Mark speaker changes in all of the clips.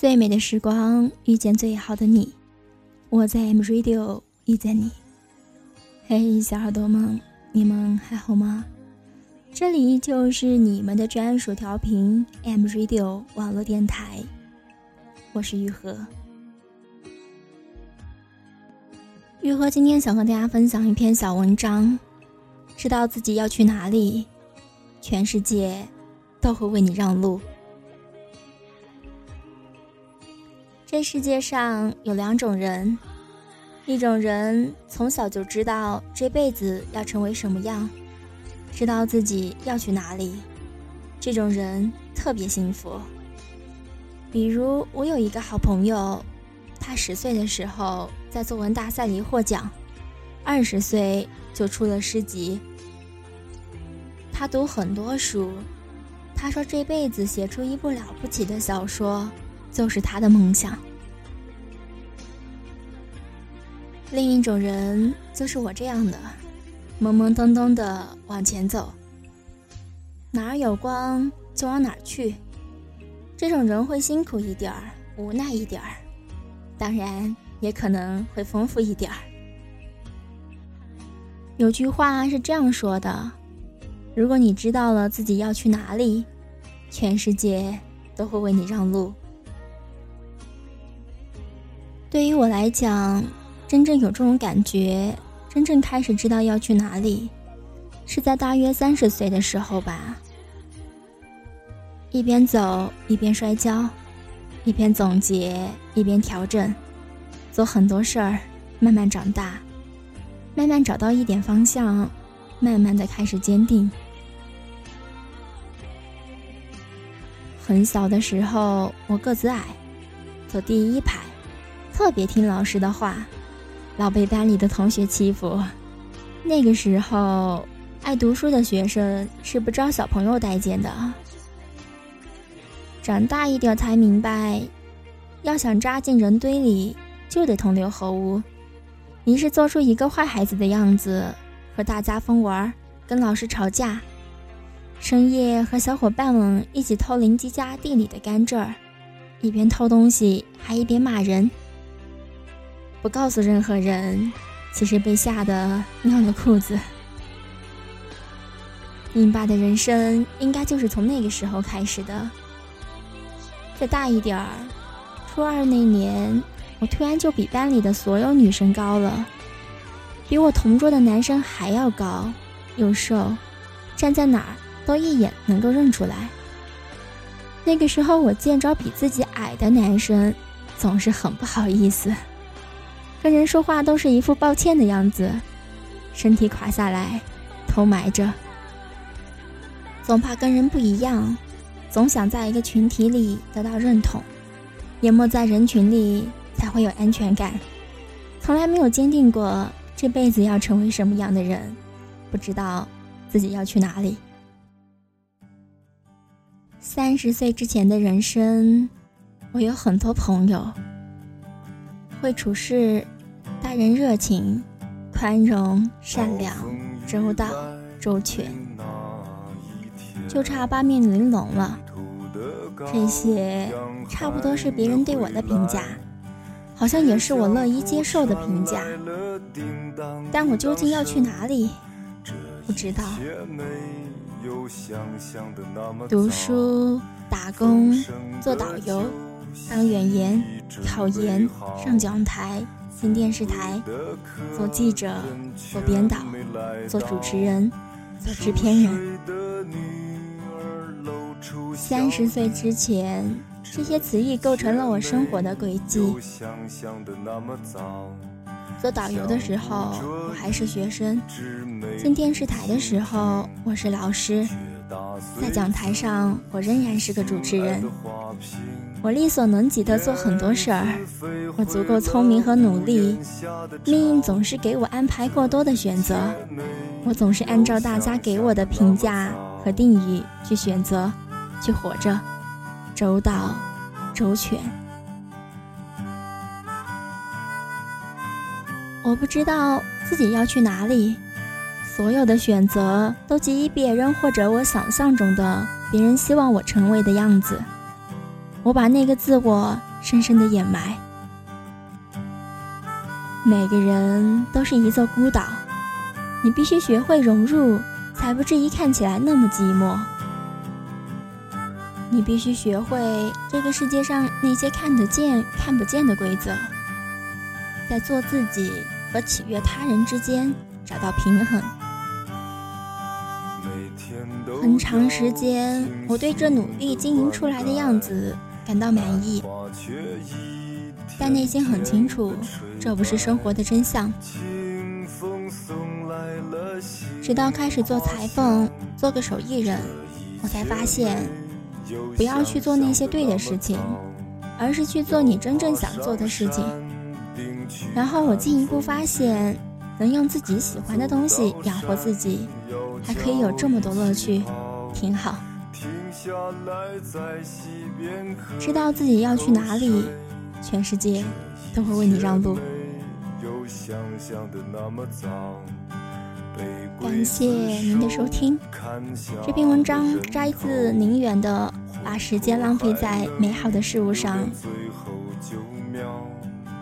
Speaker 1: 最美的时光遇见最好的你，我在 M Radio 遇见你。嘿，小耳朵们，你们还好吗？这里就是你们的专属调频 M Radio 网络电台，我是玉和。玉和今天想和大家分享一篇小文章，知道自己要去哪里，全世界都会为你让路。这世界上有两种人，一种人从小就知道这辈子要成为什么样，知道自己要去哪里，这种人特别幸福。比如我有一个好朋友，他十岁的时候在作文大赛里获奖，二十岁就出了诗集。他读很多书，他说这辈子写出一部了不起的小说。就是他的梦想。另一种人就是我这样的，懵懵懂懂的往前走，哪儿有光就往哪儿去。这种人会辛苦一点儿，无奈一点儿，当然也可能会丰富一点儿。有句话是这样说的：如果你知道了自己要去哪里，全世界都会为你让路。对于我来讲，真正有这种感觉，真正开始知道要去哪里，是在大约三十岁的时候吧。一边走一边摔跤，一边总结一边调整，做很多事儿，慢慢长大，慢慢找到一点方向，慢慢的开始坚定。很小的时候，我个子矮，坐第一排。特别听老师的话，老被班里的同学欺负。那个时候，爱读书的学生是不招小朋友待见的。长大一点才明白，要想扎进人堆里，就得同流合污。于是做出一个坏孩子的样子，和大家疯玩，跟老师吵架，深夜和小伙伴们一起偷邻居家地里的甘蔗，一边偷东西还一边骂人。不告诉任何人，其实被吓得尿了裤子。硬巴的人生应该就是从那个时候开始的。再大一点儿，初二那年，我突然就比班里的所有女生高了，比我同桌的男生还要高，又瘦，站在哪儿都一眼能够认出来。那个时候，我见着比自己矮的男生，总是很不好意思。跟人说话都是一副抱歉的样子，身体垮下来，头埋着，总怕跟人不一样，总想在一个群体里得到认同，淹没在人群里才会有安全感，从来没有坚定过这辈子要成为什么样的人，不知道自己要去哪里。三十岁之前的人生，我有很多朋友。会处事，待人热情、宽容、善良、周到、周全，就差八面玲珑了。这些差不多是别人对我的评价，好像也是我乐意接受的评价。但我究竟要去哪里？不知道。读书、打工、做导游。当演员、考研、上讲台、进电视台、做记者、做编导、做主持人、做制片人。三十岁之前，这些词义构成了我生活的轨迹。做导游的时候，我还是学生；进电视台的时候，我是老师；在讲台上，我仍然是个主持人。我力所能及的做很多事儿，我足够聪明和努力，命运总是给我安排过多的选择，我总是按照大家给我的评价和定义去选择，去活着，周到，周全。我不知道自己要去哪里，所有的选择都基于别人或者我想象中的别人希望我成为的样子。我把那个自我深深的掩埋。每个人都是一座孤岛，你必须学会融入，才不至于看起来那么寂寞。你必须学会这个世界上那些看得见、看不见的规则，在做自己和取悦他人之间找到平衡。很长时间，我对这努力经营出来的样子感到满意，但内心很清楚，这不是生活的真相。直到开始做裁缝，做个手艺人，我才发现，不要去做那些对的事情，而是去做你真正想做的事情。然后我进一步发现，能用自己喜欢的东西养活自己。还可以有这么多乐趣，挺好。知道自己要去哪里，全世界都会为你让路。感谢您的收听，这篇文章摘自宁远的《把时间浪费在美好的事物上》。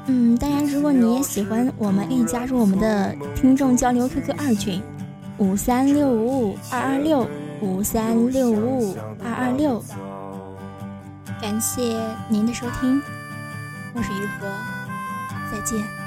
Speaker 1: 嗯，当然，如果你也喜欢，我们可以加入我们的听众交流 QQ 二群。五三六五五二二六，五三六五五二二六，感谢您的收听，我是于和，再见。